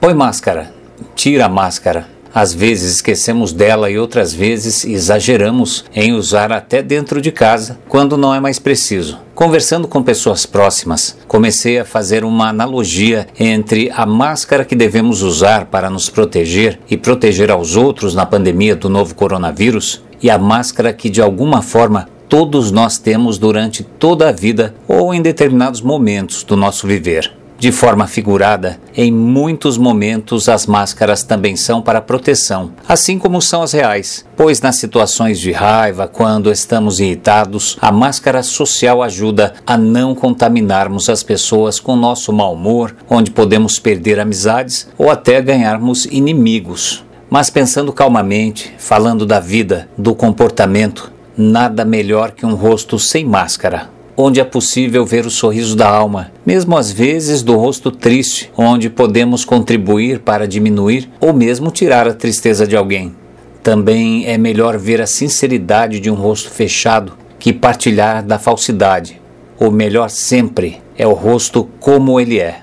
Põe máscara, tira a máscara. Às vezes esquecemos dela e outras vezes exageramos em usar até dentro de casa, quando não é mais preciso. Conversando com pessoas próximas, comecei a fazer uma analogia entre a máscara que devemos usar para nos proteger e proteger aos outros na pandemia do novo coronavírus e a máscara que de alguma forma todos nós temos durante toda a vida ou em determinados momentos do nosso viver. De forma figurada, em muitos momentos as máscaras também são para proteção, assim como são as reais, pois nas situações de raiva, quando estamos irritados, a máscara social ajuda a não contaminarmos as pessoas com nosso mau humor, onde podemos perder amizades ou até ganharmos inimigos. Mas pensando calmamente, falando da vida, do comportamento, nada melhor que um rosto sem máscara onde é possível ver o sorriso da alma, mesmo às vezes do rosto triste, onde podemos contribuir para diminuir ou mesmo tirar a tristeza de alguém. Também é melhor ver a sinceridade de um rosto fechado que partilhar da falsidade. O melhor sempre é o rosto como ele é.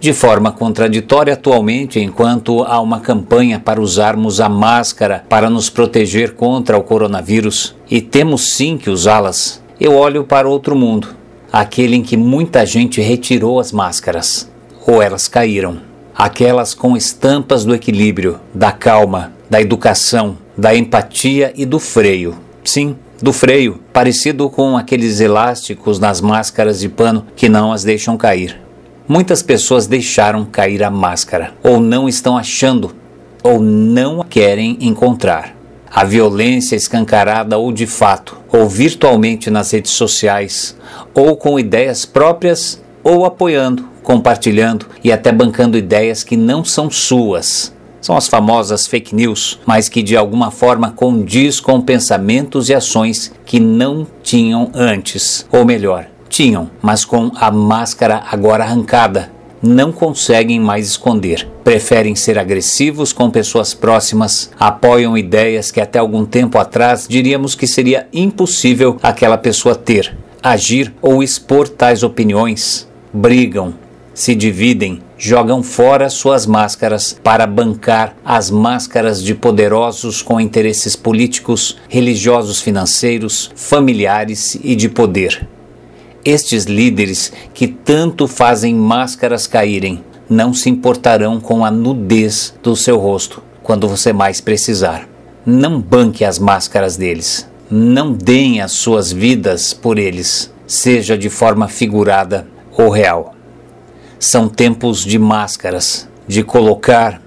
De forma contraditória atualmente, enquanto há uma campanha para usarmos a máscara para nos proteger contra o coronavírus, e temos sim que usá-las, eu olho para outro mundo, aquele em que muita gente retirou as máscaras, ou elas caíram. Aquelas com estampas do equilíbrio, da calma, da educação, da empatia e do freio. Sim, do freio, parecido com aqueles elásticos nas máscaras de pano que não as deixam cair. Muitas pessoas deixaram cair a máscara, ou não estão achando, ou não querem encontrar. A violência escancarada ou de fato, ou virtualmente nas redes sociais, ou com ideias próprias, ou apoiando, compartilhando e até bancando ideias que não são suas. São as famosas fake news, mas que de alguma forma condiz com pensamentos e ações que não tinham antes, ou melhor, tinham, mas com a máscara agora arrancada, não conseguem mais esconder. Preferem ser agressivos com pessoas próximas, apoiam ideias que até algum tempo atrás diríamos que seria impossível aquela pessoa ter, agir ou expor tais opiniões. Brigam, se dividem, jogam fora suas máscaras para bancar as máscaras de poderosos com interesses políticos, religiosos, financeiros, familiares e de poder. Estes líderes que tanto fazem máscaras caírem não se importarão com a nudez do seu rosto quando você mais precisar. Não banque as máscaras deles. Não deem as suas vidas por eles, seja de forma figurada ou real. São tempos de máscaras, de colocar,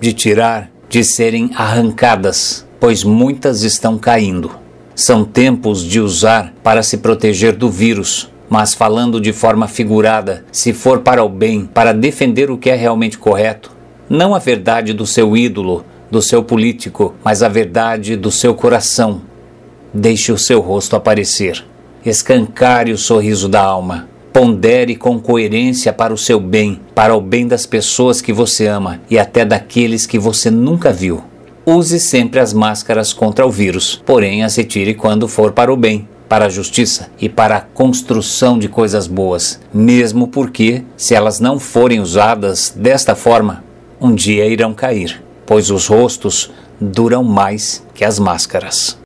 de tirar, de serem arrancadas, pois muitas estão caindo. São tempos de usar para se proteger do vírus, mas falando de forma figurada, se for para o bem, para defender o que é realmente correto, não a verdade do seu ídolo, do seu político, mas a verdade do seu coração. Deixe o seu rosto aparecer. Escancare o sorriso da alma. Pondere com coerência para o seu bem, para o bem das pessoas que você ama e até daqueles que você nunca viu. Use sempre as máscaras contra o vírus, porém as retire quando for para o bem para a justiça e para a construção de coisas boas, mesmo porque, se elas não forem usadas desta forma, um dia irão cair, pois os rostos duram mais que as máscaras.